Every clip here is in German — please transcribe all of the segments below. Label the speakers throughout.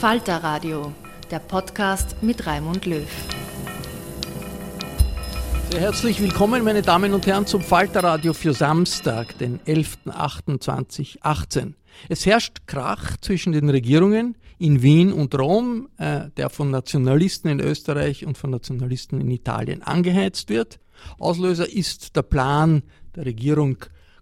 Speaker 1: Falter Radio, der Podcast mit Raimund Löw.
Speaker 2: Sehr herzlich willkommen, meine Damen und Herren, zum Falterradio für Samstag, den 11.08.2018. Es herrscht Krach zwischen den Regierungen in Wien und Rom, äh, der von Nationalisten in Österreich und von Nationalisten in Italien angeheizt wird. Auslöser ist der Plan der Regierung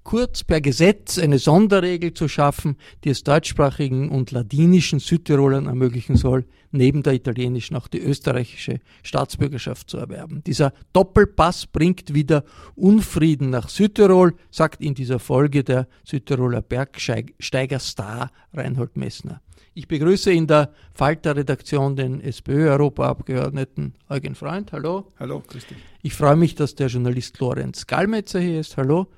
Speaker 2: kurz per Gesetz eine Sonderregel zu schaffen, die es deutschsprachigen und ladinischen Südtirolern ermöglichen soll, neben der italienischen auch die österreichische Staatsbürgerschaft zu erwerben. Dieser Doppelpass bringt wieder Unfrieden nach Südtirol, sagt in dieser Folge der Südtiroler Bergsteiger-Star Reinhold Messner. Ich begrüße in der Falter-Redaktion den SPÖ-Europaabgeordneten Eugen Freund. Hallo.
Speaker 3: Hallo, grüß dich.
Speaker 2: Ich freue mich, dass der Journalist Lorenz Gallmetzer hier ist. Hallo.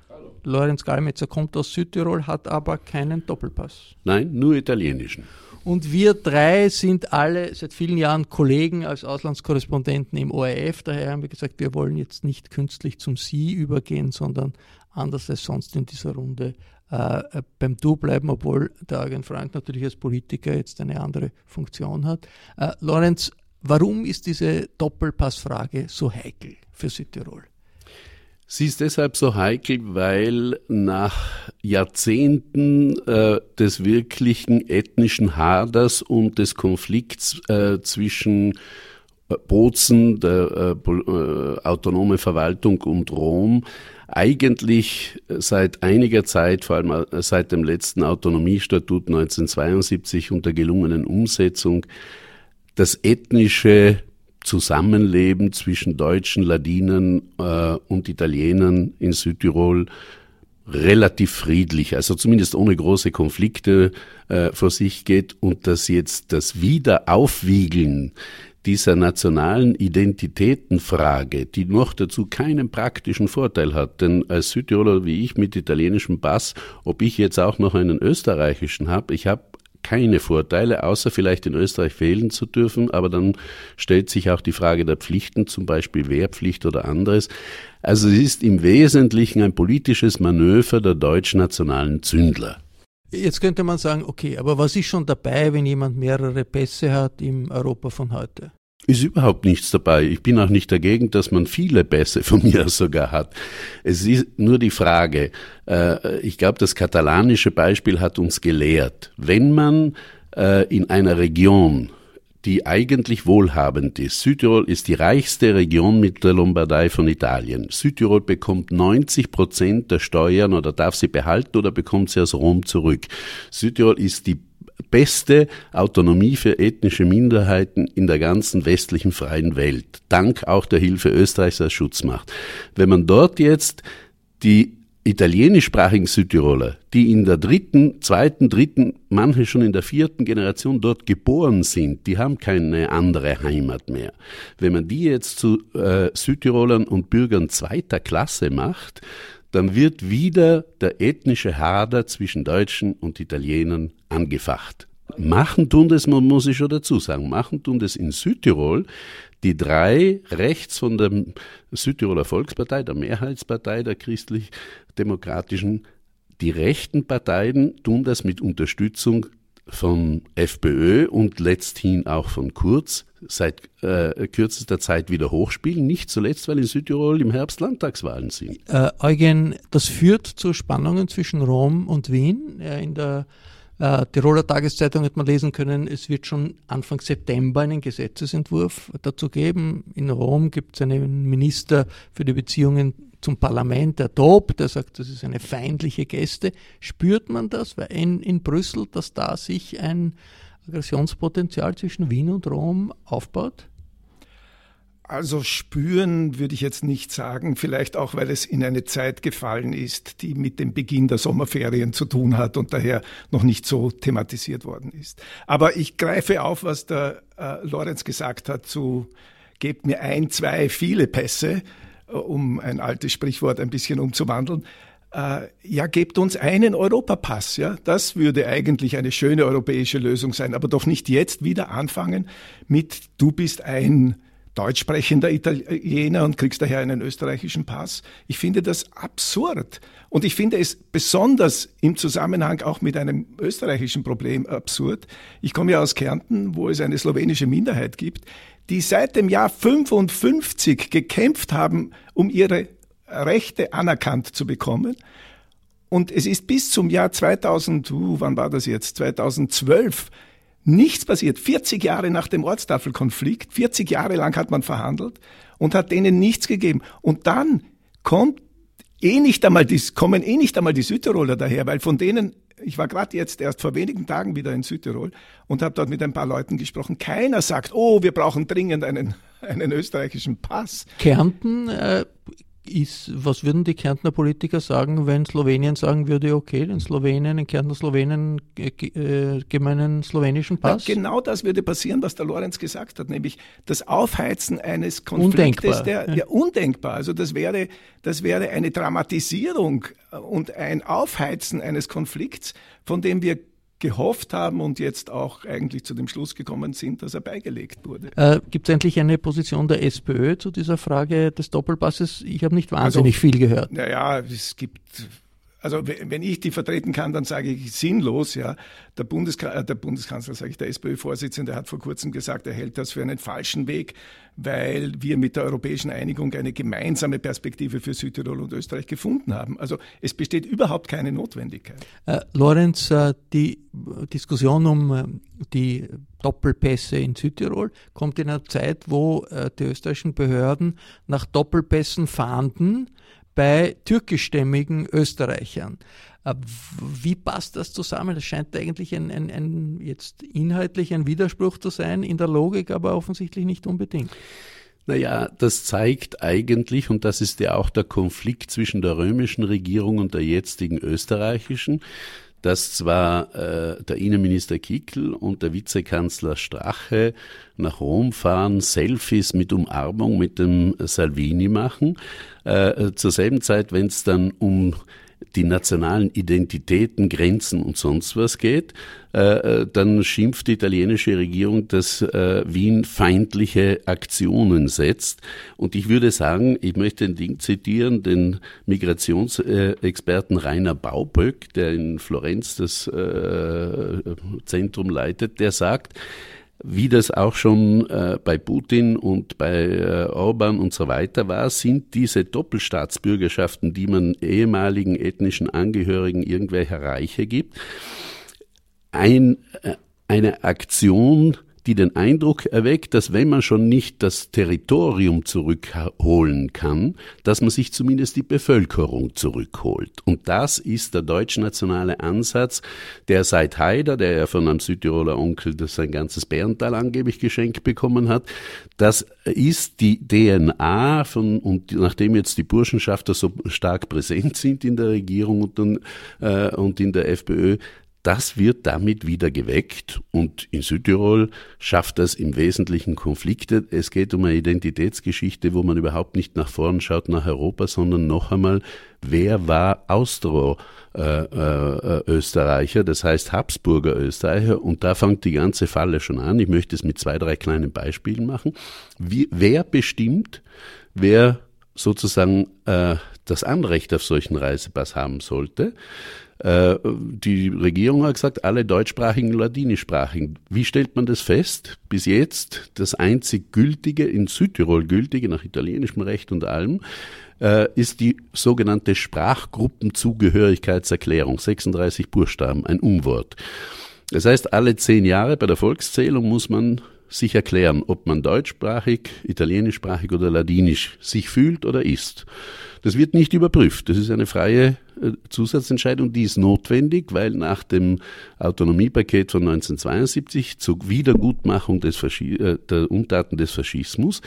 Speaker 2: Lorenz Gallmetzer kommt aus Südtirol, hat aber keinen Doppelpass.
Speaker 3: Nein, nur italienischen.
Speaker 2: Und wir drei sind alle seit vielen Jahren Kollegen als Auslandskorrespondenten im ORF. Daher haben wir gesagt, wir wollen jetzt nicht künstlich zum Sie übergehen, sondern anders als sonst in dieser Runde äh, beim Du bleiben, obwohl der Eugen Freund natürlich als Politiker jetzt eine andere Funktion hat. Äh, Lorenz, warum ist diese Doppelpassfrage so heikel für Südtirol?
Speaker 3: Sie ist deshalb so heikel, weil nach Jahrzehnten äh, des wirklichen ethnischen Haders und des Konflikts äh, zwischen äh, Bozen, der äh, äh, autonome Verwaltung und Rom, eigentlich seit einiger Zeit, vor allem äh, seit dem letzten Autonomiestatut 1972 und der gelungenen Umsetzung, das ethnische Zusammenleben zwischen Deutschen, Ladinen äh, und Italienern in Südtirol relativ friedlich, also zumindest ohne große Konflikte äh, vor sich geht. Und dass jetzt das Wiederaufwiegeln dieser nationalen Identitätenfrage, die noch dazu keinen praktischen Vorteil hat, denn als Südtiroler wie ich mit italienischem Pass, ob ich jetzt auch noch einen österreichischen habe, ich habe keine Vorteile, außer vielleicht in Österreich wählen zu dürfen, aber dann stellt sich auch die Frage der Pflichten, zum Beispiel Wehrpflicht oder anderes. Also es ist im Wesentlichen ein politisches Manöver der deutschnationalen Zündler.
Speaker 2: Jetzt könnte man sagen, okay, aber was ist schon dabei, wenn jemand mehrere Pässe hat im Europa von heute?
Speaker 3: Ist überhaupt nichts dabei. Ich bin auch nicht dagegen, dass man viele Pässe von mir sogar hat. Es ist nur die Frage, äh, ich glaube, das katalanische Beispiel hat uns gelehrt, wenn man äh, in einer Region die eigentlich wohlhabend ist. Südtirol ist die reichste Region mit der Lombardei von Italien. Südtirol bekommt 90 Prozent der Steuern oder darf sie behalten oder bekommt sie aus Rom zurück. Südtirol ist die beste Autonomie für ethnische Minderheiten in der ganzen westlichen freien Welt. Dank auch der Hilfe Österreichs als Schutzmacht. Wenn man dort jetzt die italienischsprachigen Südtiroler, die in der dritten, zweiten, dritten, manche schon in der vierten Generation dort geboren sind, die haben keine andere Heimat mehr. Wenn man die jetzt zu äh, Südtirolern und Bürgern zweiter Klasse macht, dann wird wieder der ethnische Hader zwischen Deutschen und Italienern angefacht. Machen tun das, man muss ich schon dazu sagen, machen tun das in Südtirol die drei rechts von der Südtiroler Volkspartei, der Mehrheitspartei der christlich-demokratischen, die rechten Parteien tun das mit Unterstützung von FPÖ und letzthin auch von Kurz seit äh, kürzester Zeit wieder hochspielen, nicht zuletzt, weil in Südtirol im Herbst Landtagswahlen sind.
Speaker 2: Äh, Eugen, das führt zu Spannungen zwischen Rom und Wien. Äh, in der äh, Tiroler Tageszeitung hat man lesen können, es wird schon Anfang September einen Gesetzesentwurf dazu geben. In Rom gibt es einen Minister für die Beziehungen zum Parlament, der Top, der sagt, das ist eine feindliche Geste. Spürt man das in, in Brüssel, dass da sich ein Aggressionspotenzial zwischen Wien und Rom aufbaut?
Speaker 4: Also spüren würde ich jetzt nicht sagen, vielleicht auch, weil es in eine Zeit gefallen ist, die mit dem Beginn der Sommerferien zu tun hat und daher noch nicht so thematisiert worden ist. Aber ich greife auf, was der äh, Lorenz gesagt hat zu gebt mir ein, zwei, viele Pässe, um ein altes Sprichwort ein bisschen umzuwandeln. Äh, ja, gebt uns einen Europapass, ja. Das würde eigentlich eine schöne europäische Lösung sein, aber doch nicht jetzt wieder anfangen mit du bist ein deutschsprechender Italiener und kriegst daher einen österreichischen Pass. Ich finde das absurd. Und ich finde es besonders im Zusammenhang auch mit einem österreichischen Problem absurd. Ich komme ja aus Kärnten, wo es eine slowenische Minderheit gibt, die seit dem Jahr 55 gekämpft haben, um ihre Rechte anerkannt zu bekommen. Und es ist bis zum Jahr 2000, uh, wann war das jetzt? 2012 Nichts passiert. 40 Jahre nach dem Ortstafelkonflikt, 40 Jahre lang hat man verhandelt und hat denen nichts gegeben. Und dann kommt eh nicht einmal die, kommen eh nicht einmal die Südtiroler daher, weil von denen, ich war gerade jetzt erst vor wenigen Tagen wieder in Südtirol und habe dort mit ein paar Leuten gesprochen. Keiner sagt, oh, wir brauchen dringend einen, einen österreichischen Pass.
Speaker 2: Kärnten äh, ist, was würden die Kärntner Politiker sagen, wenn Slowenien sagen würde, okay, den Slowenen, den Kärntner Slowenen äh, äh, geben einen slowenischen Pass?
Speaker 4: Ja, genau das würde passieren, was der Lorenz gesagt hat, nämlich das Aufheizen eines Konfliktes, undenkbar. der ja. ja undenkbar. Also das wäre, das wäre eine Dramatisierung und ein Aufheizen eines Konflikts, von dem wir gehofft haben und jetzt auch eigentlich zu dem Schluss gekommen sind, dass er beigelegt wurde.
Speaker 2: Äh, Gibt es endlich eine Position der SPÖ zu dieser Frage des Doppelpasses? Ich habe nicht wahnsinnig also, viel gehört.
Speaker 4: Naja, es gibt also wenn ich die vertreten kann, dann sage ich sinnlos. Ja, der, Bundeska äh, der Bundeskanzler, sage ich, der SPÖ-Vorsitzende hat vor kurzem gesagt, er hält das für einen falschen Weg, weil wir mit der europäischen Einigung eine gemeinsame Perspektive für Südtirol und Österreich gefunden haben. Also es besteht überhaupt keine Notwendigkeit.
Speaker 2: Äh, Lorenz, äh, die Diskussion um äh, die Doppelpässe in Südtirol kommt in einer Zeit, wo äh, die österreichischen Behörden nach Doppelpässen fahnden bei türkischstämmigen Österreichern. Äh, wie passt das zusammen? Das scheint eigentlich ein, ein, ein, jetzt inhaltlich ein Widerspruch zu sein, in der Logik aber offensichtlich nicht unbedingt.
Speaker 3: Naja, das zeigt eigentlich, und das ist ja auch der Konflikt zwischen der römischen Regierung und der jetzigen österreichischen, dass zwar äh, der Innenminister Kickl und der Vizekanzler Strache nach Rom fahren, Selfies mit Umarmung mit dem Salvini machen, äh, zur selben Zeit, wenn es dann um die nationalen Identitäten, Grenzen und sonst was geht, äh, äh, dann schimpft die italienische Regierung, dass äh, Wien feindliche Aktionen setzt. Und ich würde sagen, ich möchte den Ding zitieren, den Migrationsexperten Rainer Bauböck, der in Florenz das äh, Zentrum leitet, der sagt, wie das auch schon äh, bei Putin und bei äh, Orban und so weiter war, sind diese Doppelstaatsbürgerschaften, die man ehemaligen ethnischen Angehörigen irgendwelcher Reiche gibt, ein, äh, eine Aktion die den Eindruck erweckt, dass wenn man schon nicht das Territorium zurückholen kann, dass man sich zumindest die Bevölkerung zurückholt. Und das ist der deutschnationale Ansatz, der seit Haider, der ja von einem Südtiroler Onkel das sein ganzes Bärental angeblich geschenkt bekommen hat, das ist die DNA von, und nachdem jetzt die Burschenschafter so stark präsent sind in der Regierung und, dann, äh, und in der FPÖ, das wird damit wieder geweckt und in Südtirol schafft das im Wesentlichen Konflikte. Es geht um eine Identitätsgeschichte, wo man überhaupt nicht nach vorn schaut, nach Europa, sondern noch einmal, wer war Austro-Österreicher, äh, äh, das heißt Habsburger Österreicher und da fängt die ganze Falle schon an. Ich möchte es mit zwei, drei kleinen Beispielen machen. Wie, wer bestimmt, wer sozusagen äh, das Anrecht auf solchen Reisepass haben sollte? Äh, die Regierung hat gesagt, alle deutschsprachigen, ladinischsprachigen. Wie stellt man das fest? Bis jetzt das einzig gültige, in Südtirol gültige, nach italienischem Recht und allem, äh, ist die sogenannte Sprachgruppenzugehörigkeitserklärung, 36 Buchstaben, ein Umwort. Das heißt, alle zehn Jahre bei der Volkszählung muss man sich erklären, ob man deutschsprachig, italienischsprachig oder ladinisch sich fühlt oder ist. Das wird nicht überprüft. Das ist eine freie äh, Zusatzentscheidung, die ist notwendig, weil nach dem Autonomiepaket von 1972 zur Wiedergutmachung des äh, der Untaten des Faschismus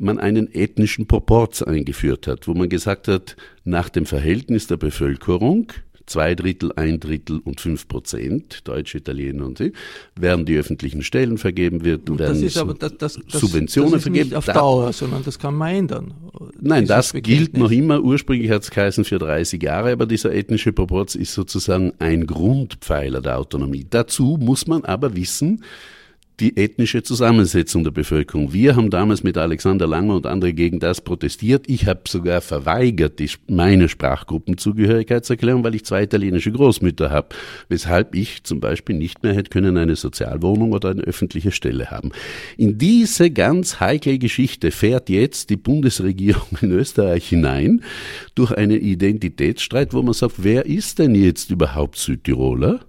Speaker 3: man einen ethnischen Proporz eingeführt hat, wo man gesagt hat, nach dem Verhältnis der Bevölkerung zwei Drittel, ein Drittel und fünf Prozent, Deutsche, Italiener und sie, werden die öffentlichen Stellen vergeben wird, und werden
Speaker 2: das aber, das, das,
Speaker 3: Subventionen
Speaker 2: das ist
Speaker 3: vergeben.
Speaker 2: Nicht auf Dauer, sondern das kann man ändern.
Speaker 3: Nein, das gilt noch immer. Ursprünglich hat es geheißen für 30 Jahre, aber dieser ethnische Proporz ist sozusagen ein Grundpfeiler der Autonomie. Dazu muss man aber wissen, die ethnische Zusammensetzung der Bevölkerung. Wir haben damals mit Alexander Langer und andere gegen das protestiert. Ich habe sogar verweigert die, meine Sprachgruppenzugehörigkeitserklärung, weil ich zwei italienische Großmütter habe, weshalb ich zum Beispiel nicht mehr hätte können eine Sozialwohnung oder eine öffentliche Stelle haben. In diese ganz heikle Geschichte fährt jetzt die Bundesregierung in Österreich hinein durch einen Identitätsstreit, wo man sagt, wer ist denn jetzt überhaupt Südtiroler?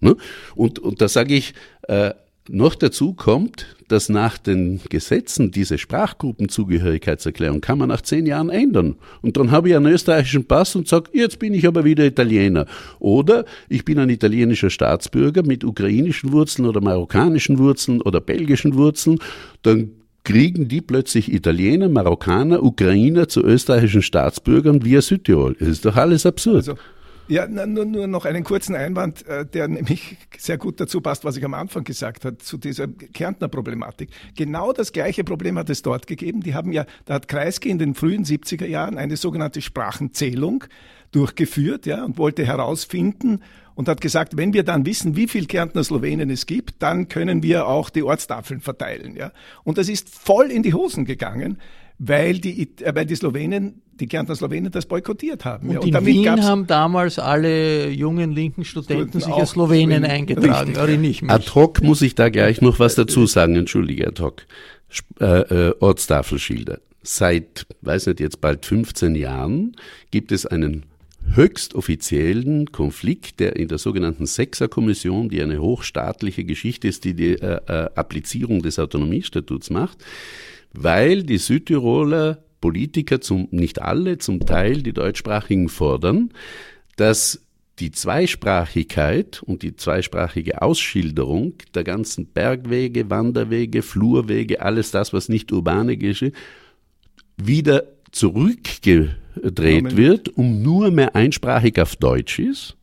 Speaker 3: Ne? Und, und da sage ich, äh, noch dazu kommt, dass nach den Gesetzen diese Sprachgruppenzugehörigkeitserklärung kann man nach zehn Jahren ändern. Und dann habe ich einen österreichischen Pass und sage, jetzt bin ich aber wieder Italiener. Oder ich bin ein italienischer Staatsbürger mit ukrainischen Wurzeln oder marokkanischen Wurzeln oder belgischen Wurzeln. Dann kriegen die plötzlich Italiener, Marokkaner, Ukrainer zu österreichischen Staatsbürgern via Südtirol. Das ist doch alles absurd. Also
Speaker 4: ja, nur, nur noch einen kurzen Einwand, äh, der nämlich sehr gut dazu passt, was ich am Anfang gesagt habe, zu dieser Kärntner Problematik. Genau das gleiche Problem hat es dort gegeben. Die haben ja, da hat Kreisky in den frühen 70er Jahren eine sogenannte Sprachenzählung durchgeführt, ja, und wollte herausfinden und hat gesagt, wenn wir dann wissen, wie viel Kärntner Slowenen es gibt, dann können wir auch die Ortstafeln verteilen, ja. Und das ist voll in die Hosen gegangen, weil die, äh, weil die Slowenen, die Kärntner Slowenen das boykottiert haben.
Speaker 2: Und, ja. und in Wien haben damals alle jungen linken Studenten sich als Slowenen eingetragen, oder nicht
Speaker 3: mich. Ad hoc muss ich da gleich noch was dazu sagen, entschuldige ad hoc. Äh, äh, Ortstafelschilder. Seit, weiß nicht, jetzt bald 15 Jahren gibt es einen höchst offiziellen Konflikt, der in der sogenannten Sechser-Kommission, die eine hochstaatliche Geschichte ist, die die äh, äh, Applizierung des Autonomiestatuts macht, weil die Südtiroler Politiker, zum, nicht alle, zum Teil die Deutschsprachigen fordern, dass die Zweisprachigkeit und die zweisprachige Ausschilderung der ganzen Bergwege, Wanderwege, Flurwege, alles das, was nicht urbane geschieht, wieder zurückgedreht wird, um nur mehr einsprachig auf Deutsch ist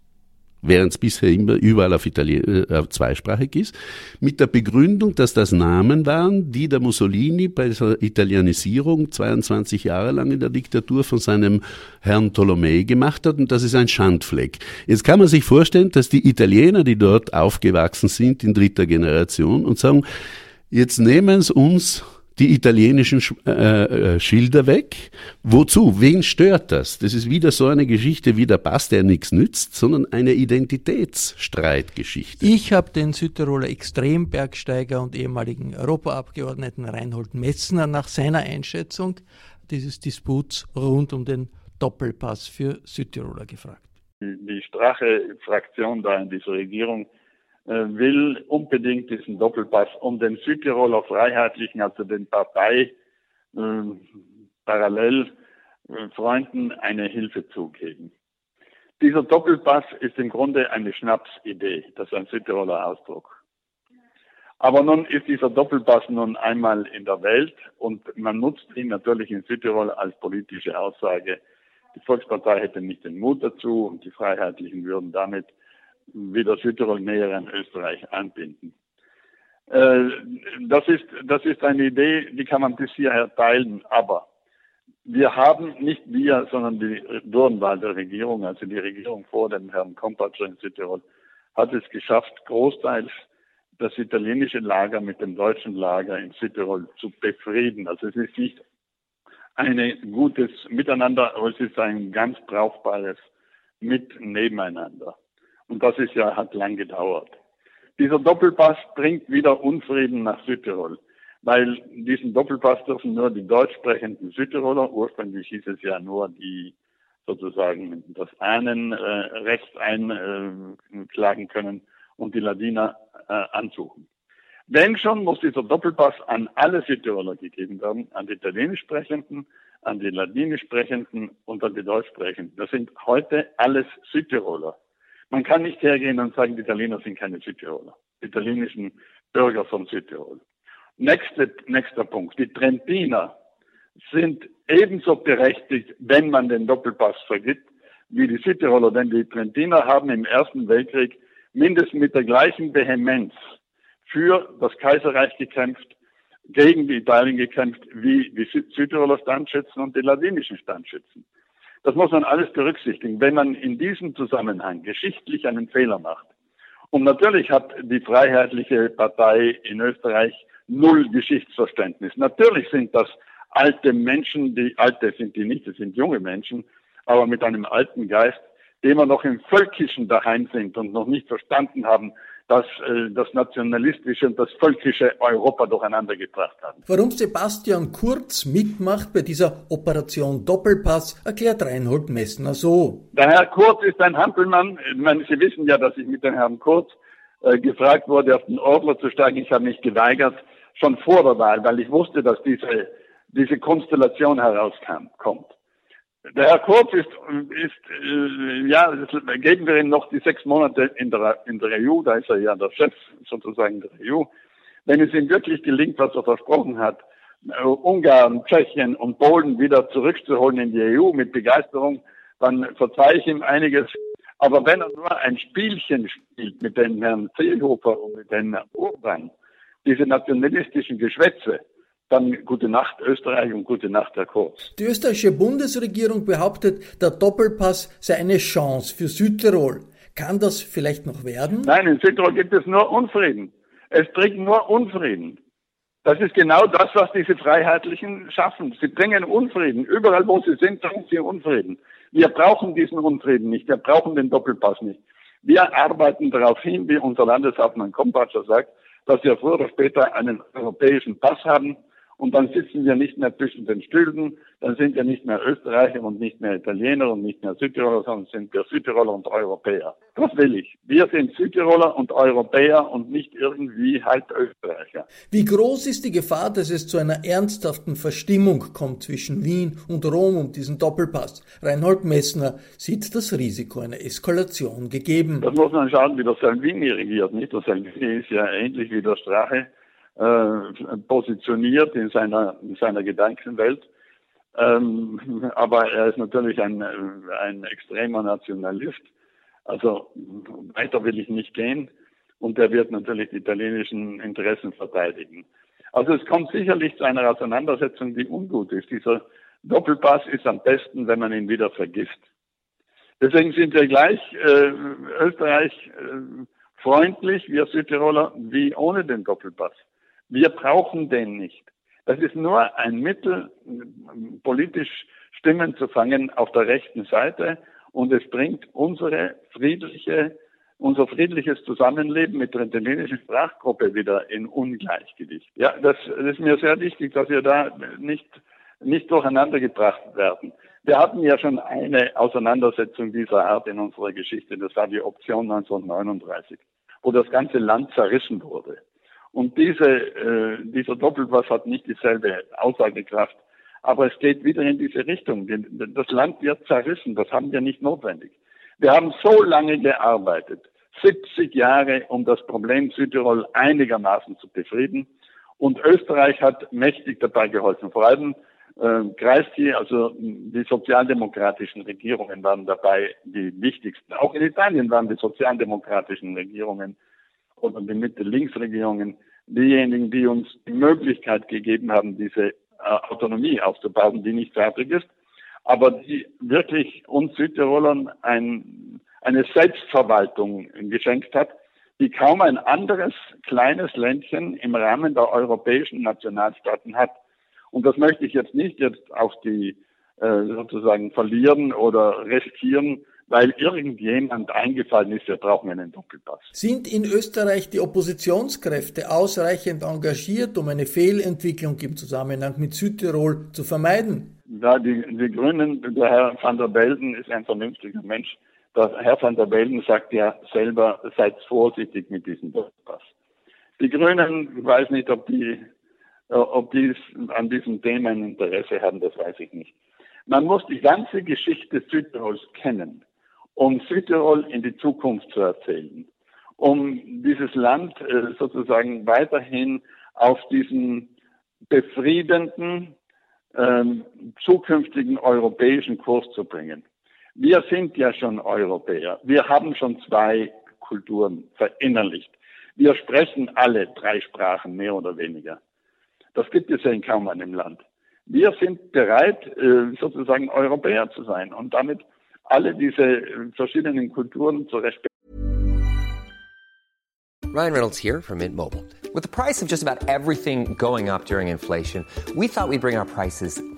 Speaker 3: während es bisher immer überall auf, Italien, äh, zweisprachig ist, mit der Begründung, dass das Namen waren, die der Mussolini bei der Italienisierung 22 Jahre lang in der Diktatur von seinem Herrn Tolomei gemacht hat und das ist ein Schandfleck. Jetzt kann man sich vorstellen, dass die Italiener, die dort aufgewachsen sind in dritter Generation und sagen, jetzt nehmen es uns die italienischen äh, äh, Schilder weg. Wozu? Wen stört das? Das ist wieder so eine Geschichte wie der Pass, der nichts nützt, sondern eine Identitätsstreitgeschichte.
Speaker 2: Ich habe den Südtiroler Extrembergsteiger und ehemaligen Europaabgeordneten Reinhold Messner nach seiner Einschätzung dieses Disputs rund um den Doppelpass für Südtiroler gefragt.
Speaker 5: Die Strache-Fraktion da in dieser Regierung will unbedingt diesen Doppelpass, um den Südtiroler Freiheitlichen, also den Partei äh, parallel äh, Freunden eine Hilfe zugeben. Dieser Doppelpass ist im Grunde eine Schnapsidee, das ist ein Südtiroler Ausdruck. Aber nun ist dieser Doppelpass nun einmal in der Welt und man nutzt ihn natürlich in Südtirol als politische Aussage. Die Volkspartei hätte nicht den Mut dazu und die Freiheitlichen würden damit wieder Südtirol näher an Österreich anbinden. Äh, das ist, das ist eine Idee, die kann man bis hierher teilen, aber wir haben nicht wir, sondern die Durnwalder Regierung, also die Regierung vor dem Herrn Kompatscher in Südtirol, hat es geschafft, großteils das italienische Lager mit dem deutschen Lager in Südtirol zu befrieden. Also es ist nicht ein gutes Miteinander, aber es ist ein ganz brauchbares Mit nebeneinander. Und das ist ja, hat lang gedauert. Dieser Doppelpass bringt wieder Unfrieden nach Südtirol, weil diesen Doppelpass dürfen nur die deutsch sprechenden Südtiroler, ursprünglich hieß es ja nur die sozusagen das Ahnenrecht äh, einklagen können und die Ladiner äh, ansuchen. Wenn schon, muss dieser Doppelpass an alle Südtiroler gegeben werden, an die Italienisch sprechenden, an die Ladinisch sprechenden und an die Deutsch sprechenden. Das sind heute alles Südtiroler. Man kann nicht hergehen und sagen, die Italiener sind keine Südtiroler, die italienischen Bürger von Südtirol. Nächste, nächster Punkt. Die Trentiner sind ebenso berechtigt, wenn man den Doppelpass vergibt, wie die Südtiroler, denn die Trentiner haben im Ersten Weltkrieg mindestens mit der gleichen Vehemenz für das Kaiserreich gekämpft, gegen die Italien gekämpft, wie die Südtiroler Standschützen und die ladinischen Standschützen. Das muss man alles berücksichtigen, wenn man in diesem Zusammenhang geschichtlich einen Fehler macht. Und natürlich hat die Freiheitliche Partei in Österreich null Geschichtsverständnis. Natürlich sind das alte Menschen, die alte sind die nicht, das sind junge Menschen, aber mit einem alten Geist, die immer noch im Völkischen daheim sind und noch nicht verstanden haben, dass äh, das nationalistische und das völkische Europa durcheinander gebracht haben.
Speaker 2: Warum Sebastian Kurz mitmacht bei dieser Operation Doppelpass, erklärt Reinhold Messner so.
Speaker 5: Der Herr Kurz ist ein Hampelmann. Ich meine, Sie wissen ja, dass ich mit dem Herrn Kurz äh, gefragt wurde, auf den Ordner zu steigen. Ich habe mich geweigert, schon vor der Wahl, weil ich wusste, dass diese, diese Konstellation herauskam, kommt. Der Herr Kurz ist, ist äh, ja, geben wir ihm noch die sechs Monate in der, in der EU, da ist er ja der Chef sozusagen der EU. Wenn es ihm wirklich gelingt, was er versprochen hat, äh, Ungarn, Tschechien und Polen wieder zurückzuholen in die EU mit Begeisterung, dann verzeihe ich ihm einiges. Aber wenn er nur ein Spielchen spielt mit den Herrn Seehofer und mit den Herrn Urban, diese nationalistischen Geschwätze, dann gute Nacht Österreich und gute Nacht Herr Kurz.
Speaker 2: Die österreichische Bundesregierung behauptet, der Doppelpass sei eine Chance für Südtirol. Kann das vielleicht noch werden?
Speaker 5: Nein, in Südtirol gibt es nur Unfrieden. Es bringt nur Unfrieden. Das ist genau das, was diese Freiheitlichen schaffen. Sie bringen Unfrieden. Überall, wo sie sind, bringen sie Unfrieden. Wir brauchen diesen Unfrieden nicht. Wir brauchen den Doppelpass nicht. Wir arbeiten darauf hin, wie unser Landeshauptmann Kompatscher sagt, dass wir früher oder später einen europäischen Pass haben, und dann sitzen wir nicht mehr zwischen den Stühlen, dann sind wir nicht mehr Österreicher und nicht mehr Italiener und nicht mehr Südtiroler, sondern sind wir Südtiroler und Europäer. Das will ich. Wir sind Südtiroler und Europäer und nicht irgendwie halt Österreicher.
Speaker 2: Wie groß ist die Gefahr, dass es zu einer ernsthaften Verstimmung kommt zwischen Wien und Rom um diesen Doppelpass? Reinhold Messner sieht das Risiko einer Eskalation gegeben.
Speaker 5: Das muss man schauen, wie der Salvini regiert, nicht? Der Salvini ist ja ähnlich wie der Strache äh, positioniert in seiner, in seiner Gedankenwelt. Ähm, aber er ist natürlich ein, ein extremer Nationalist. Also weiter will ich nicht gehen. Und er wird natürlich die italienischen Interessen verteidigen. Also es kommt sicherlich zu einer Auseinandersetzung, die ungut ist. Dieser Doppelpass ist am besten, wenn man ihn wieder vergisst. Deswegen sind wir gleich äh, Österreich äh, freundlich, wir Südtiroler, wie ohne den Doppelpass. Wir brauchen den nicht. Das ist nur ein Mittel, politisch Stimmen zu fangen auf der rechten Seite und es bringt unsere friedliche, unser friedliches Zusammenleben mit der italienischen Sprachgruppe wieder in Ungleichgewicht. Ja, das, das ist mir sehr wichtig, dass wir da nicht, nicht durcheinander gebracht werden. Wir hatten ja schon eine Auseinandersetzung dieser Art in unserer Geschichte. Das war die Option 1939 wo das ganze Land zerrissen wurde. Und diese, äh, dieser Doppelpass hat nicht dieselbe Aussagekraft, aber es geht wieder in diese Richtung. Das Land wird zerrissen, das haben wir nicht notwendig. Wir haben so lange gearbeitet, 70 Jahre, um das Problem Südtirol einigermaßen zu befrieden. Und Österreich hat mächtig dabei geholfen. Vor allem äh, Kreisky, also die sozialdemokratischen Regierungen waren dabei die wichtigsten. Auch in Italien waren die sozialdemokratischen Regierungen oder die Mitte-Links-Regierungen diejenigen, die uns die Möglichkeit gegeben haben, diese äh, Autonomie aufzubauen, die nicht fertig ist, aber die wirklich uns Südtirolern ein, eine Selbstverwaltung geschenkt hat, die kaum ein anderes kleines Ländchen im Rahmen der europäischen Nationalstaaten hat. Und das möchte ich jetzt nicht jetzt auf die äh, sozusagen verlieren oder riskieren, weil irgendjemand eingefallen ist, wir brauchen einen Doppelpass.
Speaker 2: Sind in Österreich die Oppositionskräfte ausreichend engagiert, um eine Fehlentwicklung im Zusammenhang mit Südtirol zu vermeiden?
Speaker 5: Ja, die, die Grünen, der Herr van der Belden ist ein vernünftiger Mensch. Der Herr van der Belden sagt ja selber, seid vorsichtig mit diesem Doppelpass. Die Grünen, ich weiß nicht, ob die, ob die an diesem Thema ein Interesse haben, das weiß ich nicht. Man muss die ganze Geschichte Südtirols kennen um Südtirol in die Zukunft zu erzählen, um dieses Land äh, sozusagen weiterhin auf diesen befriedenden, ähm, zukünftigen europäischen Kurs zu bringen. Wir sind ja schon Europäer. Wir haben schon zwei Kulturen verinnerlicht. Wir sprechen alle drei Sprachen, mehr oder weniger. Das gibt es ja in kaum einem Land. Wir sind bereit, äh, sozusagen Europäer zu sein und damit alle diese äh, verschiedenen Kulturen zu respektieren.
Speaker 6: Ryan Reynolds here from Mint Mobile. With the price of just about everything going up during inflation, we thought we'd bring our prices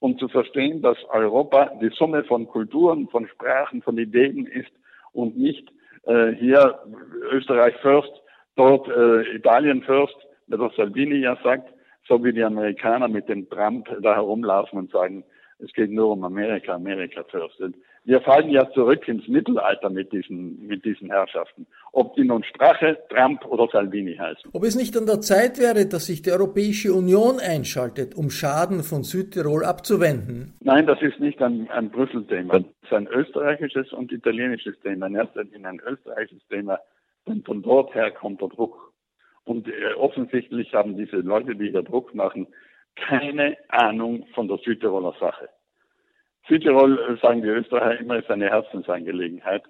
Speaker 5: um zu verstehen, dass Europa die Summe von Kulturen, von Sprachen, von Ideen ist und nicht äh, hier Österreich first, dort äh, Italien first, der Salvini ja sagt, so wie die Amerikaner mit dem Trump da herumlaufen und sagen, es geht nur um Amerika, Amerika first. Wir fallen ja zurück ins Mittelalter mit diesen, mit diesen Herrschaften. Ob die nun Strache, Trump oder Salvini heißen.
Speaker 2: Ob es nicht an der Zeit wäre, dass sich die Europäische Union einschaltet, um Schaden von Südtirol abzuwenden?
Speaker 5: Nein, das ist nicht ein, ein Brüssel-Thema. Das ist ein österreichisches und italienisches Thema. In erster Linie ein österreichisches Thema, denn von dort her kommt der Druck. Und äh, offensichtlich haben diese Leute, die hier Druck machen, keine Ahnung von der Südtiroler Sache. Südtirol, äh, sagen die Österreicher immer, ist eine Herzensangelegenheit.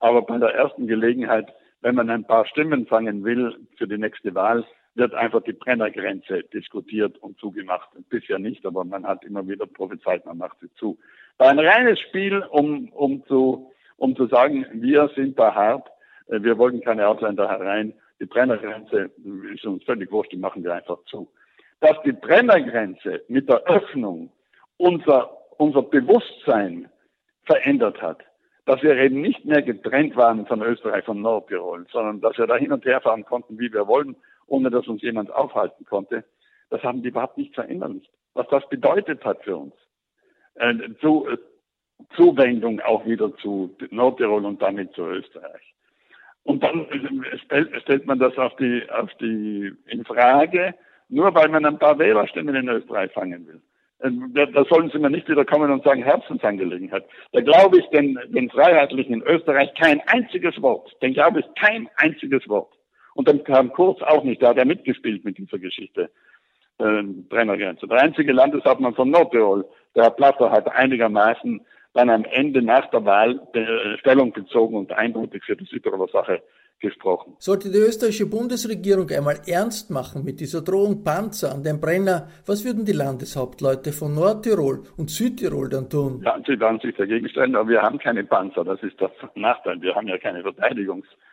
Speaker 5: Aber bei der ersten Gelegenheit, wenn man ein paar Stimmen fangen will für die nächste Wahl, wird einfach die Brennergrenze diskutiert und zugemacht. Bisher nicht, aber man hat immer wieder prophezeit, man macht sie zu. Bei ein reines Spiel, um, um, zu, um zu sagen, wir sind da hart, äh, wir wollen keine Ausländer herein, die Brennergrenze ist uns völlig wurscht, die machen wir einfach zu. Dass die Brennergrenze mit der Öffnung unser unser Bewusstsein verändert hat. Dass wir eben nicht mehr getrennt waren von Österreich, von Nordtirol, sondern dass wir da hin und her fahren konnten, wie wir wollen, ohne dass uns jemand aufhalten konnte. Das haben die überhaupt nicht verändert. Was das bedeutet hat für uns. Äh, zu, äh, Zuwendung auch wieder zu Nordtirol und damit zu Österreich. Und dann äh, stellt man das auf die, auf die, in Frage, nur weil man ein paar Wählerstimmen in Österreich fangen will. Äh, da sollen Sie mir nicht wieder kommen und sagen Herzensangelegenheit. Da glaube ich den, den Freiheitlichen in Österreich kein einziges Wort. Den glaube ich kein einziges Wort. Und dann kam Kurz auch nicht, da hat er mitgespielt mit dieser Geschichte. Äh, Brennergrenze. Der einzige Landeshauptmann von Nordtirol, der Herr Platter, hat einigermaßen dann am Ende nach der Wahl äh, Stellung bezogen und eindeutig für die Südtiroler Sache gesprochen.
Speaker 2: Sollte die österreichische Bundesregierung einmal ernst machen mit dieser Drohung Panzer an den Brenner, was würden die Landeshauptleute von Nordtirol und Südtirol dann tun?
Speaker 5: Ja, sie werden sich dagegen stellen, aber wir haben keine Panzer, das ist der Nachteil. Wir haben ja keine Verteidigungsfähigkeit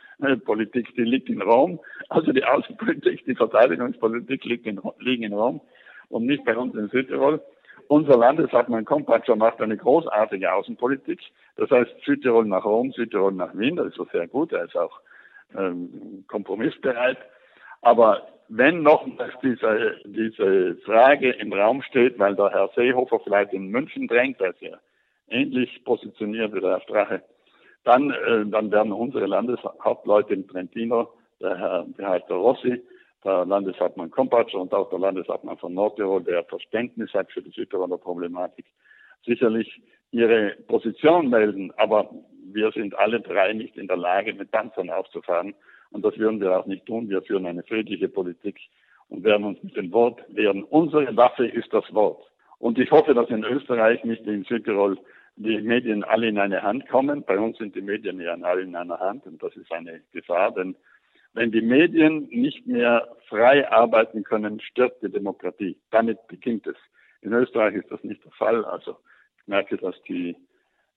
Speaker 5: Politik, die liegt in Rom. Also die Außenpolitik, die Verteidigungspolitik liegt in, liegen in Rom und nicht bei uns in Südtirol. Unser Landeshauptmann Kompatscher macht eine großartige Außenpolitik. Das heißt Südtirol nach Rom, Südtirol nach Wien. Das ist so sehr gut. Er ist auch ähm, kompromissbereit. Aber wenn noch diese, diese Frage im Raum steht, weil der Herr Seehofer vielleicht in München drängt, ist ja ähnlich positioniert wie der Herr Strache, dann, äh, dann werden unsere Landeshauptleute in Trentino, der Herr, Herr Rossi, der Landeshauptmann Kompatscher und auch der Landeshauptmann von Nordtirol, der Verständnis hat für die Südtiroler Problematik, sicherlich ihre Position melden. Aber wir sind alle drei nicht in der Lage, mit Panzern aufzufahren. Und das würden wir auch nicht tun. Wir führen eine friedliche Politik und werden uns mit dem Wort wehren. Unsere Waffe ist das Wort. Und ich hoffe, dass in Österreich, nicht in Südtirol, die Medien alle in eine Hand kommen. Bei uns sind die Medien ja alle in einer Hand und das ist eine Gefahr, denn wenn die Medien nicht mehr frei arbeiten können, stirbt die Demokratie. Damit beginnt es. In Österreich ist das nicht der Fall. Also ich merke, dass die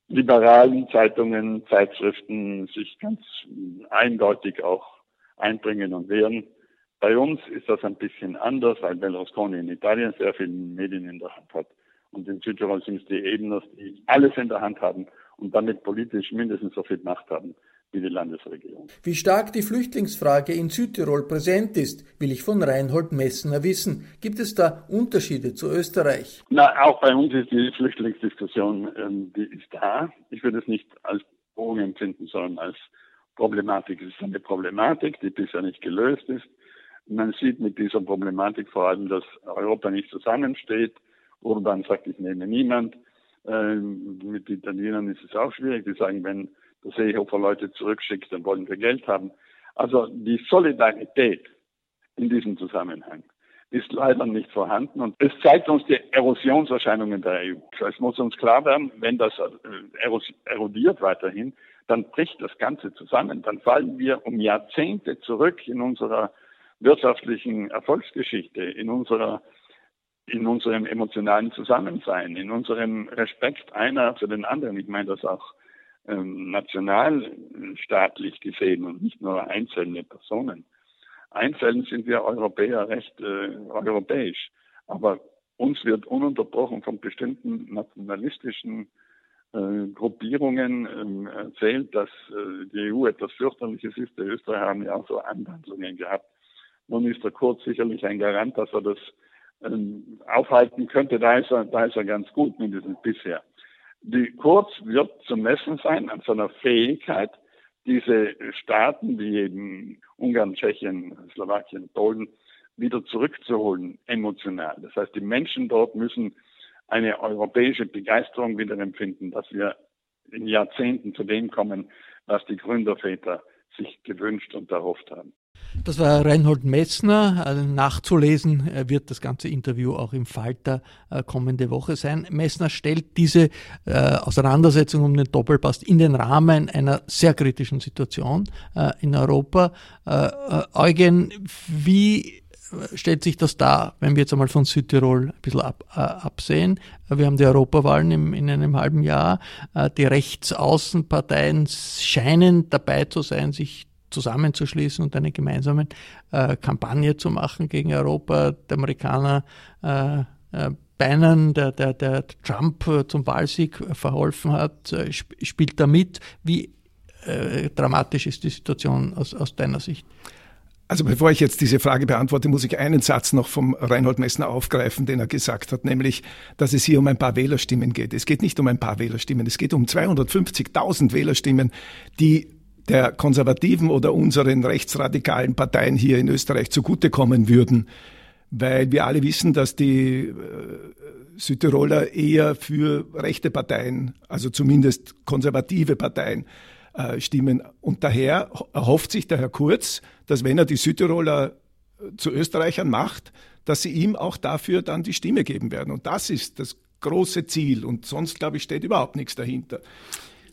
Speaker 5: liberalen Zeitungen, Zeitschriften sich ganz eindeutig auch einbringen und wehren. Bei uns ist das ein bisschen anders, weil Berlusconi in Italien sehr viele Medien in der Hand hat. Und in Südtirol sind es die Ebner, die alles in der Hand haben und damit politisch mindestens so viel Macht haben wie die Landesregierung.
Speaker 2: Wie stark die Flüchtlingsfrage in Südtirol präsent ist, will ich von Reinhold Messner wissen. Gibt es da Unterschiede zu Österreich?
Speaker 5: Na, auch bei uns ist die Flüchtlingsdiskussion, ähm, die ist da. Ich würde es nicht als Drohung empfinden, sondern als Problematik. Es ist eine Problematik, die bisher nicht gelöst ist. Man sieht mit dieser Problematik vor allem, dass Europa nicht zusammensteht. Urban sagt, ich nehme niemand. Ähm, mit Italienern ist es auch schwierig. Die sagen, wenn Seehofer Leute zurückschickt, dann wollen wir Geld haben. Also die Solidarität in diesem Zusammenhang ist leider nicht vorhanden und es zeigt uns die Erosionserscheinungen der EU. Es muss uns klar werden, wenn das äh, erodiert weiterhin, dann bricht das Ganze zusammen. Dann fallen wir um Jahrzehnte zurück in unserer wirtschaftlichen Erfolgsgeschichte, in unserer in unserem emotionalen Zusammensein, in unserem Respekt einer für den anderen. Ich meine das auch ähm, nationalstaatlich gesehen und nicht nur einzelne Personen. Einzeln sind wir Europäer recht äh, europäisch, aber uns wird ununterbrochen von bestimmten nationalistischen äh, Gruppierungen ähm, erzählt, dass äh, die EU etwas fürchterliches ist. Die Österreicher haben ja auch so Anwandlungen gehabt. Nun ist der Kurz sicherlich ein Garant, dass er das ähm, aufhalten könnte. Da ist er, da ist er ganz gut, mindestens bisher. Die Kurz wird zu messen sein an seiner Fähigkeit, diese Staaten wie eben Ungarn, Tschechien, Slowakien, Polen wieder zurückzuholen, emotional. Das heißt, die Menschen dort müssen eine europäische Begeisterung wieder empfinden, dass wir in Jahrzehnten zu dem kommen, was die Gründerväter sich gewünscht und erhofft haben.
Speaker 2: Das war Reinhold Messner. Also nachzulesen wird das ganze Interview auch im Falter äh, kommende Woche sein. Messner stellt diese äh, Auseinandersetzung um den Doppelpass in den Rahmen einer sehr kritischen Situation äh, in Europa. Eugen, wie stellt sich das dar, wenn wir jetzt einmal von Südtirol ein bisschen ab, äh, absehen. Wir haben die Europawahlen im, in einem halben Jahr. Äh, die Rechtsaußenparteien scheinen dabei zu sein, sich zusammenzuschließen und eine gemeinsame äh, Kampagne zu machen gegen Europa. Der Amerikaner äh, äh, Biden, der, der, der Trump äh, zum Wahlsieg verholfen hat, äh, spielt da mit. Wie äh, dramatisch ist die Situation aus, aus deiner Sicht?
Speaker 4: Also bevor ich jetzt diese Frage beantworte, muss ich einen Satz noch vom Reinhold Messner aufgreifen, den er gesagt hat, nämlich, dass es hier um ein paar Wählerstimmen geht. Es geht nicht um ein paar Wählerstimmen, es geht um 250.000 Wählerstimmen, die der konservativen oder unseren rechtsradikalen Parteien hier in Österreich zugutekommen würden, weil wir alle wissen, dass die äh, Südtiroler eher für rechte Parteien, also zumindest konservative Parteien, äh, stimmen. Und daher erhofft sich der Herr Kurz, dass wenn er die Südtiroler äh, zu Österreichern macht, dass sie ihm auch dafür dann die Stimme geben werden. Und das ist das große Ziel. Und sonst, glaube ich, steht überhaupt nichts dahinter.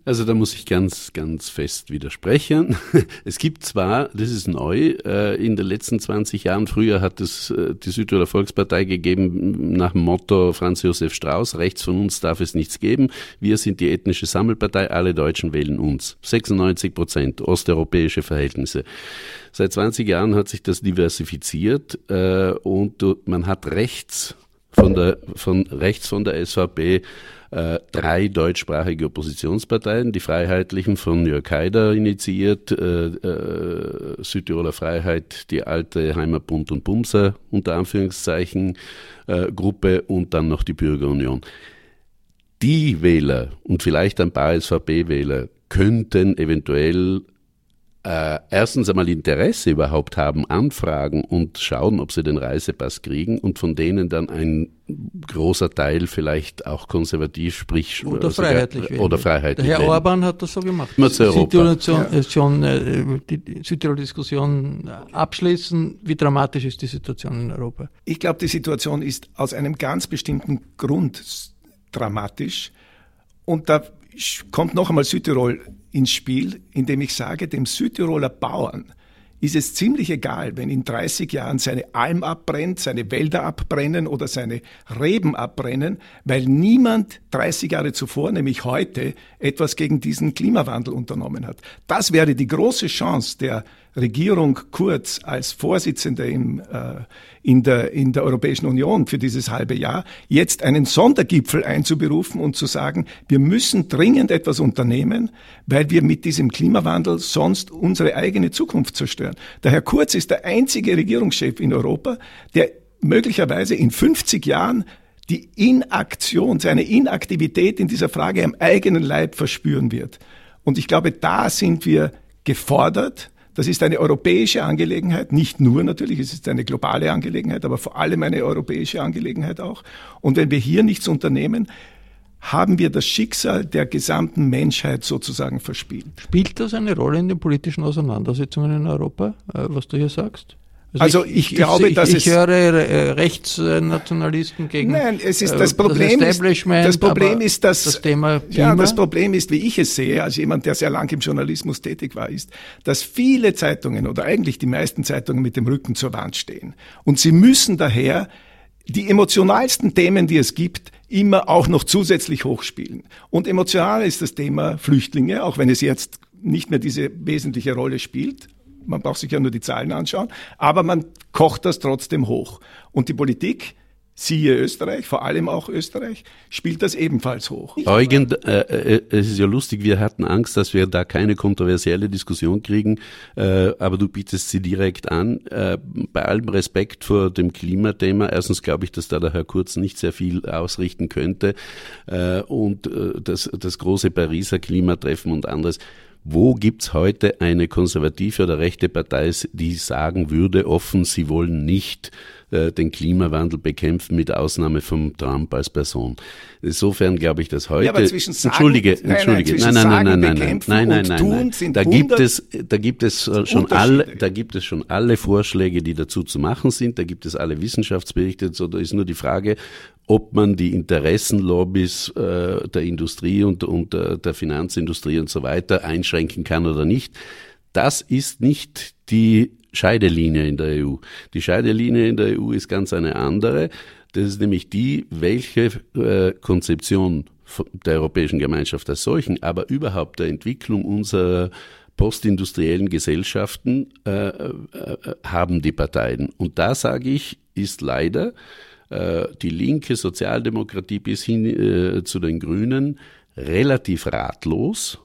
Speaker 3: Also da muss ich ganz, ganz fest widersprechen. Es gibt zwar, das ist neu, äh, in den letzten 20 Jahren, früher hat es äh, die Südtiroler Volkspartei gegeben nach dem Motto Franz Josef Strauß, rechts von uns darf es nichts geben. Wir sind die ethnische Sammelpartei, alle Deutschen wählen uns. 96 Prozent, osteuropäische Verhältnisse. Seit 20 Jahren hat sich das diversifiziert äh, und man hat rechts von der, von rechts von der SVP äh, drei deutschsprachige Oppositionsparteien, die Freiheitlichen von Jörg Haider initiiert, äh, äh, Südtiroler Freiheit, die alte Heimatbund und Bumser unter Anführungszeichen äh, Gruppe und dann noch die Bürgerunion. Die Wähler und vielleicht ein paar SVP-Wähler könnten eventuell äh, erstens einmal Interesse überhaupt haben, anfragen und schauen, ob sie den Reisepass kriegen und von denen dann ein großer Teil vielleicht auch konservativ, sprich
Speaker 2: oder sogar, freiheitlich
Speaker 3: oder freiheitlich.
Speaker 2: Der Herr wählen. Orban hat das so gemacht.
Speaker 3: Immer zu Europa.
Speaker 2: Südtirol äh, die Südtirol-Diskussion abschließen. Wie dramatisch ist die Situation in Europa?
Speaker 4: Ich glaube, die Situation ist aus einem ganz bestimmten Grund dramatisch. Und da kommt noch einmal Südtirol ins Spiel, indem ich sage, dem Südtiroler Bauern ist es ziemlich egal, wenn in 30 Jahren seine Alm abbrennt, seine Wälder abbrennen oder seine Reben abbrennen, weil niemand 30 Jahre zuvor, nämlich heute, etwas gegen diesen Klimawandel unternommen hat. Das wäre die große Chance der Regierung Kurz als Vorsitzender im, äh, in, der, in der Europäischen Union für dieses halbe Jahr, jetzt einen Sondergipfel einzuberufen und zu sagen, wir müssen dringend etwas unternehmen, weil wir mit diesem Klimawandel sonst unsere eigene Zukunft zerstören. Der Herr Kurz ist der einzige Regierungschef in Europa, der möglicherweise in 50 Jahren die Inaktion, seine Inaktivität in dieser Frage am eigenen Leib verspüren wird. Und ich glaube, da sind wir gefordert, das ist eine europäische Angelegenheit, nicht nur natürlich, es ist eine globale Angelegenheit, aber vor allem eine europäische Angelegenheit auch. Und wenn wir hier nichts unternehmen, haben wir das Schicksal der gesamten Menschheit sozusagen verspielt.
Speaker 2: Spielt das eine Rolle in den politischen Auseinandersetzungen in Europa, äh, was du hier sagst?
Speaker 4: Also, also ich, ich, glaube,
Speaker 2: ich,
Speaker 4: dass
Speaker 2: ich, ich höre äh, Rechtsnationalisten gegen
Speaker 4: Nein, es ist das Problem
Speaker 2: das Establishment.
Speaker 4: Ist, das Problem ist, dass
Speaker 2: das Thema
Speaker 4: Klima, ja, das Problem ist, wie ich es sehe, als jemand, der sehr lang im Journalismus tätig war, ist, dass viele Zeitungen oder eigentlich die meisten Zeitungen mit dem Rücken zur Wand stehen und sie müssen daher die emotionalsten Themen, die es gibt, immer auch noch zusätzlich hochspielen. Und emotional ist das Thema Flüchtlinge, auch wenn es jetzt nicht mehr diese wesentliche Rolle spielt, man braucht sich ja nur die Zahlen anschauen, aber man kocht das trotzdem hoch. Und die Politik, siehe Österreich, vor allem auch Österreich, spielt das ebenfalls hoch.
Speaker 3: Eugen, äh, äh, es ist ja lustig, wir hatten Angst, dass wir da keine kontroversielle Diskussion kriegen, äh, aber du bietest sie direkt an. Äh, bei allem Respekt vor dem Klimathema, erstens glaube ich, dass da der Herr Kurz nicht sehr viel ausrichten könnte äh, und äh, das, das große Pariser Klimatreffen und anderes. Wo gibt's heute eine konservative oder rechte Partei, die sagen würde offen, sie wollen nicht äh, den Klimawandel bekämpfen, mit Ausnahme von Trump als Person. Insofern glaube ich, dass heute. Ja, aber
Speaker 4: zwischen
Speaker 3: sagen, entschuldige, entschuldige, nein, nein, nein, nein, nein, nein, nein, nein, nein, nein. Da gibt es, da gibt es schon alle, da gibt es schon alle Vorschläge, die dazu zu machen sind. Da gibt es alle Wissenschaftsberichte. So, da ist nur die Frage, ob man die Interessenlobbys äh, der Industrie und, und äh, der Finanzindustrie und so weiter einschränken kann oder nicht. Das ist nicht die Scheidelinie in der EU. Die Scheidelinie in der EU ist ganz eine andere. Das ist nämlich die, welche äh, Konzeption der Europäischen Gemeinschaft als solchen, aber überhaupt der Entwicklung unserer postindustriellen Gesellschaften äh, äh, haben die Parteien. Und da sage ich, ist leider äh, die linke Sozialdemokratie bis hin äh, zu den Grünen relativ ratlos.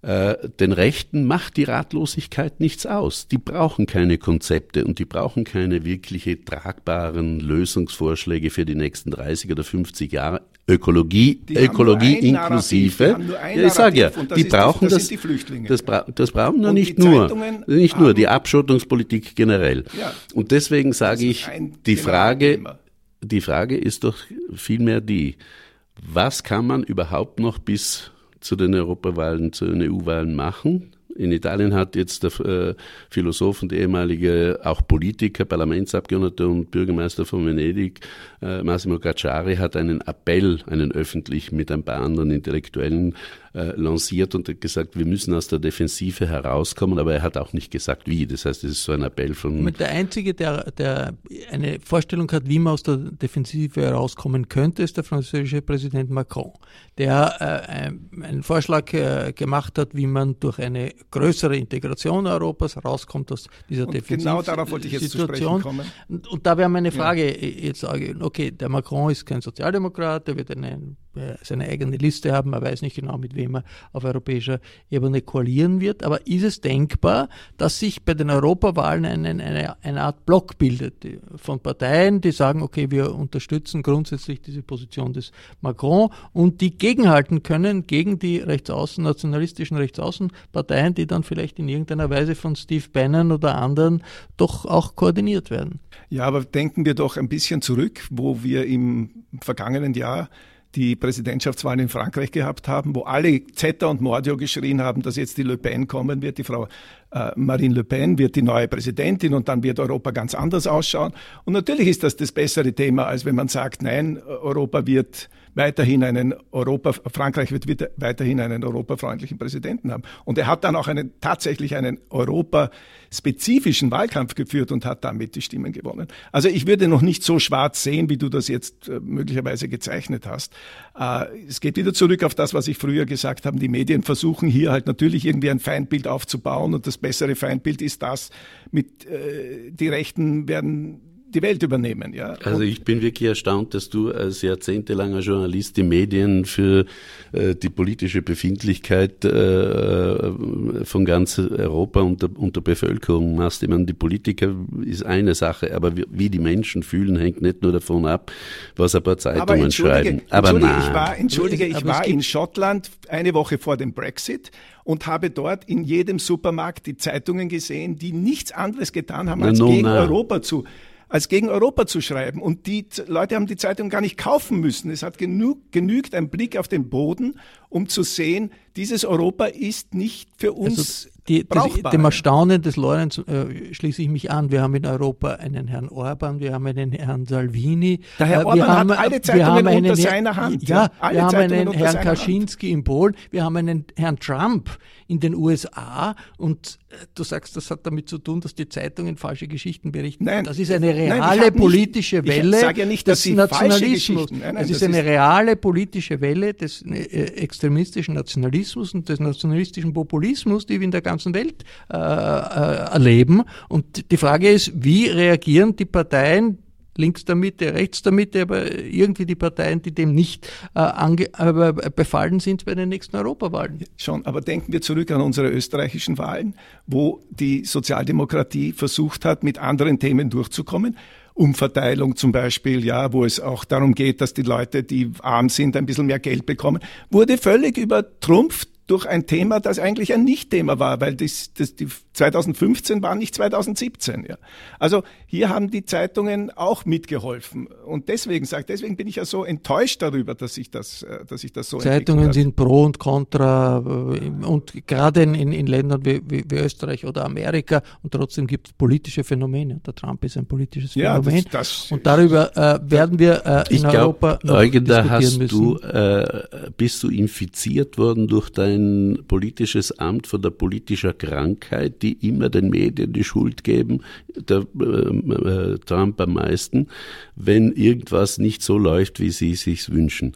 Speaker 3: Äh, den Rechten macht die Ratlosigkeit nichts aus. Die brauchen keine Konzepte und die brauchen keine wirkliche tragbaren Lösungsvorschläge für die nächsten 30 oder 50 Jahre. Ökologie, die Ökologie inklusive. Ja, ich sage ja, die brauchen das. Das, das, bra das brauchen nur nicht nur, nicht nur die Abschottungspolitik generell. Ja, und deswegen sage ich, die Frage, die Frage ist doch vielmehr die, was kann man überhaupt noch bis zu den Europawahlen, zu den EU-Wahlen machen? In Italien hat jetzt der äh, Philosoph und ehemalige auch Politiker, Parlamentsabgeordneter und Bürgermeister von Venedig, äh, Massimo Cacciari, hat einen Appell, einen öffentlich mit ein paar anderen Intellektuellen äh, lanciert und hat gesagt, wir müssen aus der Defensive herauskommen, aber er hat auch nicht gesagt, wie. Das heißt, es ist so ein Appell von.
Speaker 2: Mit der Einzige, der, der eine Vorstellung hat, wie man aus der Defensive herauskommen könnte, ist der französische Präsident Macron, der äh, einen Vorschlag äh, gemacht hat, wie man durch eine größere Integration Europas herauskommt aus dieser Defensive.
Speaker 4: Genau darauf wollte ich jetzt
Speaker 2: Situation.
Speaker 4: zu sprechen kommen.
Speaker 2: Und, und da wäre meine Frage ja. jetzt, okay, der Macron ist kein Sozialdemokrat, der wird eine äh, seine eigene Liste haben. Man weiß nicht genau, mit wem er auf europäischer Ebene koalieren wird. Aber ist es denkbar, dass sich bei den Europawahlen eine, eine, eine Art Block bildet von Parteien, die sagen, okay, wir unterstützen grundsätzlich diese Position des Macron und die gegenhalten können gegen die Rechtsaußen, nationalistischen Rechtsaußenparteien, die dann vielleicht in irgendeiner Weise von Steve Bannon oder anderen doch auch koordiniert werden?
Speaker 4: Ja, aber denken wir doch ein bisschen zurück, wo wir im vergangenen Jahr die Präsidentschaftswahlen in Frankreich gehabt haben, wo alle Zeta und Mordio geschrien haben, dass jetzt die Le Pen kommen wird. Die Frau äh, Marine Le Pen wird die neue Präsidentin und dann wird Europa ganz anders ausschauen. Und natürlich ist das das bessere Thema, als wenn man sagt, nein, Europa wird weiterhin einen Europa, Frankreich wird weiterhin einen europafreundlichen Präsidenten haben. Und er hat dann auch einen, tatsächlich einen europaspezifischen Wahlkampf geführt und hat damit die Stimmen gewonnen. Also ich würde noch nicht so schwarz sehen, wie du das jetzt äh, möglicherweise gezeichnet hast. Äh, es geht wieder zurück auf das, was ich früher gesagt habe. Die Medien versuchen hier halt natürlich irgendwie ein Feindbild aufzubauen und das bessere Feindbild ist das mit, äh, die Rechten werden die Welt übernehmen. Ja.
Speaker 3: Also ich bin wirklich erstaunt, dass du als jahrzehntelanger Journalist die Medien für äh, die politische Befindlichkeit äh, von ganz Europa und der, und der Bevölkerung machst. Ich meine, die Politiker ist eine Sache, aber wie, wie, die Menschen fühlen, hängt nicht nur davon ab, was ein paar Zeitungen aber schreiben.
Speaker 4: Aber entschuldige, ich war, entschuldige, ich war in Schottland eine Woche vor dem Brexit und habe dort in jedem Supermarkt die Zeitungen gesehen, die nichts anderes getan haben, als na, no, gegen na. Europa zu als gegen Europa zu schreiben. Und die Leute haben die Zeitung gar nicht kaufen müssen. Es hat genug, genügt ein Blick auf den Boden, um zu sehen, dieses Europa ist nicht für also uns also
Speaker 2: die, das, dem Erstaunen des Lorenz äh, schließe ich mich an. Wir haben in Europa einen Herrn Orban, wir haben einen Herrn Salvini.
Speaker 4: Der Herr
Speaker 2: äh,
Speaker 4: Orban haben, hat alle Zeitungen unter einen, seiner Hand.
Speaker 2: Ja, ja wir haben einen Herrn Kaczynski in Polen, wir haben einen Herrn Trump in den USA und du sagst, das hat damit zu tun, dass die Zeitungen falsche Geschichten berichten. Nein, das ist eine reale nein, politische nicht, Welle
Speaker 4: ich sage ja nicht, dass des Nationalismus.
Speaker 2: Nein, nein, es ist eine reale politische Welle des äh, extremistischen Nationalismus und des nationalistischen Populismus, die wir in der ganzen Welt äh, äh, erleben. Und die Frage ist, wie reagieren die Parteien, links der Mitte, rechts der Mitte, aber irgendwie die Parteien, die dem nicht äh, befallen sind bei den nächsten Europawahlen.
Speaker 4: Schon, aber denken wir zurück an unsere österreichischen Wahlen, wo die Sozialdemokratie versucht hat, mit anderen Themen durchzukommen. Umverteilung zum Beispiel, ja, wo es auch darum geht, dass die Leute, die arm sind, ein bisschen mehr Geld bekommen, wurde völlig übertrumpft durch ein Thema, das eigentlich ein Nicht-Thema war, weil das, das, die 2015 war nicht 2017. Ja. Also hier haben die Zeitungen auch mitgeholfen und deswegen sagt, deswegen bin ich ja so enttäuscht darüber, dass ich das, äh, dass ich das so.
Speaker 2: Zeitungen sind pro und contra äh, und gerade in, in, Ländern wie, wie, wie, Österreich oder Amerika und trotzdem gibt es politische Phänomene. Der Trump ist ein politisches Phänomen ja, das, das, und darüber äh, werden wir äh, in Europa
Speaker 3: glaub, noch Eugen, diskutieren hast müssen. Du, äh, bist du infiziert worden durch dein ein politisches Amt von der politischer Krankheit, die immer den Medien die Schuld geben, der äh, äh, Trump am meisten, wenn irgendwas nicht so läuft, wie sie sich wünschen.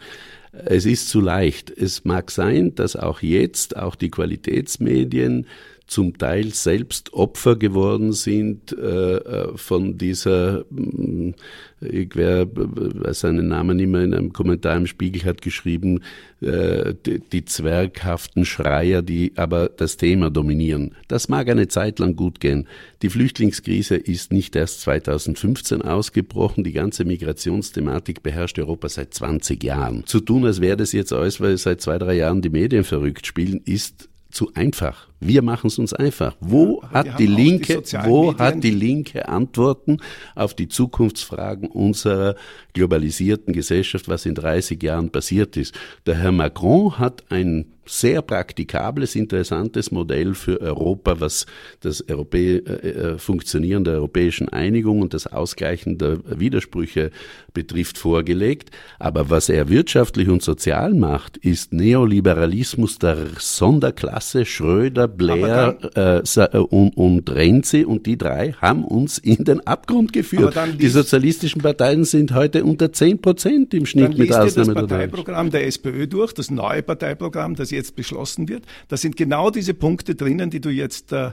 Speaker 3: Es ist zu leicht. Es mag sein, dass auch jetzt auch die Qualitätsmedien zum Teil selbst Opfer geworden sind äh, äh von dieser, mm, ich wer, weiß seinen Namen immer in einem Kommentar im Spiegel hat geschrieben, äh, die, die zwerghaften Schreier, die aber das Thema dominieren. Das mag eine Zeit lang gut gehen. Die Flüchtlingskrise ist nicht erst 2015 ausgebrochen. Die ganze Migrationsthematik beherrscht Europa seit 20 Jahren. Zu tun, als wäre das jetzt alles, weil seit zwei, drei Jahren die Medien verrückt spielen, ist zu einfach. Wir machen es uns einfach. Wo
Speaker 4: wir
Speaker 3: hat die
Speaker 4: die
Speaker 3: Linke,
Speaker 4: sozialen
Speaker 3: wo
Speaker 4: Medien.
Speaker 3: hat die Linke Antworten auf die Zukunftsfragen unserer globalisierten Gesellschaft, was in 30 Jahren passiert ist? Der Herr Macron hat ein sehr praktikables, interessantes Modell für Europa, was das Europä äh, äh, Funktionieren der europäischen Einigung und das Ausgleichen der Widersprüche betrifft, vorgelegt. Aber was er wirtschaftlich und sozial macht, ist Neoliberalismus der Sonderklasse, Schröder, Blair äh, und, und Renzi und die drei haben uns in den Abgrund geführt.
Speaker 4: dann
Speaker 3: Die sozialistischen Parteien sind heute unter 10 Prozent im
Speaker 4: Dann
Speaker 3: Schnitt mit
Speaker 4: liest das
Speaker 3: Ausnahme Deutschen.
Speaker 4: Parteiprogramm der SPÖ durch, das neue Parteiprogramm, das jetzt beschlossen wird. Da sind genau diese Punkte drinnen, die du jetzt, äh,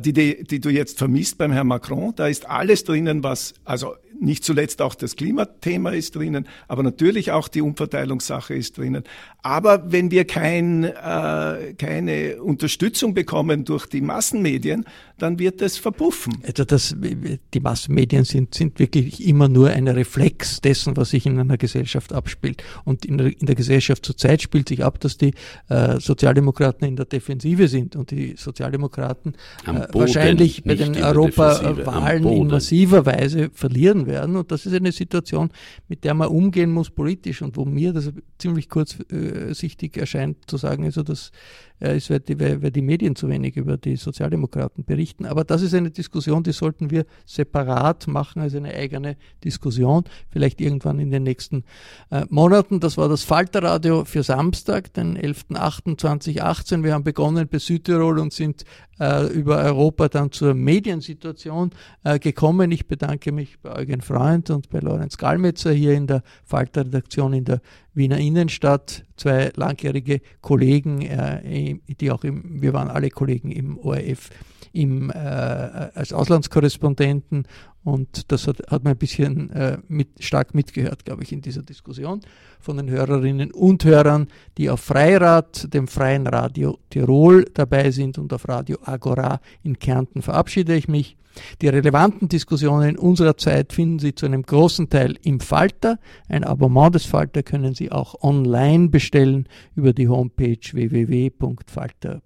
Speaker 4: die, die, die du jetzt vermisst beim Herrn Macron. Da ist alles drinnen, was, also nicht zuletzt auch das Klimathema ist drinnen, aber natürlich auch die Umverteilungssache ist drinnen. Aber wenn wir kein, äh, keine Unterstützung bekommen durch die Massenmedien, dann wird es verpuffen.
Speaker 2: Also das, die Massenmedien sind, sind wirklich immer nur ein Reflex dessen, was sich in einer Gesellschaft abspielt. Und in der, in der Gesellschaft zurzeit spielt sich ab, dass die äh, Sozialdemokraten in der Defensive sind und die Sozialdemokraten äh,
Speaker 3: Boden,
Speaker 2: wahrscheinlich bei den Europawahlen in massiver Weise verlieren werden. Und das ist eine Situation, mit der man umgehen muss politisch und wo mir das ziemlich kurzsichtig erscheint zu sagen, also das äh, ist, weil die, weil, weil die Medien zu wenig über die Sozialdemokraten berichten. Aber das ist eine Diskussion, die sollten wir separat machen als eine eigene Diskussion, vielleicht irgendwann in den nächsten äh, Monaten. Das war das Falterradio für Samstag, den 11.08.2018. Wir haben begonnen bei Südtirol und sind äh, über Europa dann zur Mediensituation äh, gekommen. Ich bedanke mich bei Eugen Freund und bei Lorenz Gallmetzer hier in der Falter-Redaktion in der Wiener Innenstadt, zwei langjährige Kollegen, äh, die auch im, wir waren alle Kollegen im ORF im, äh, als Auslandskorrespondenten und das hat, hat man ein bisschen äh, mit, stark mitgehört, glaube ich, in dieser Diskussion von den Hörerinnen und Hörern, die auf Freirad, dem Freien Radio Tirol dabei sind und auf Radio Agora in Kärnten verabschiede ich mich. Die relevanten Diskussionen unserer Zeit finden Sie zu einem großen Teil im Falter. Ein Abonnement des Falter können Sie auch online bestellen über die Homepage www.falter.at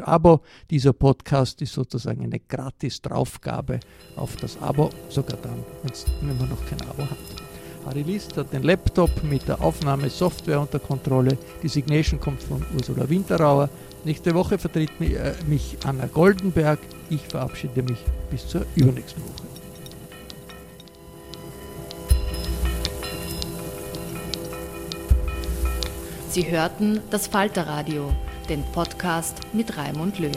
Speaker 2: abo. Dieser Podcast ist sozusagen eine gratis Draufgabe auf das Abo, sogar dann, wenn man noch kein Abo hat. Harry List hat den Laptop mit der Aufnahmesoftware unter Kontrolle. Die Signation kommt von Ursula Winterauer. Nächste Woche vertritt mich, äh, mich Anna Goldenberg. Ich verabschiede mich bis zur übernächsten Woche.
Speaker 1: Sie hörten das Falterradio, den Podcast mit Raimund Löw.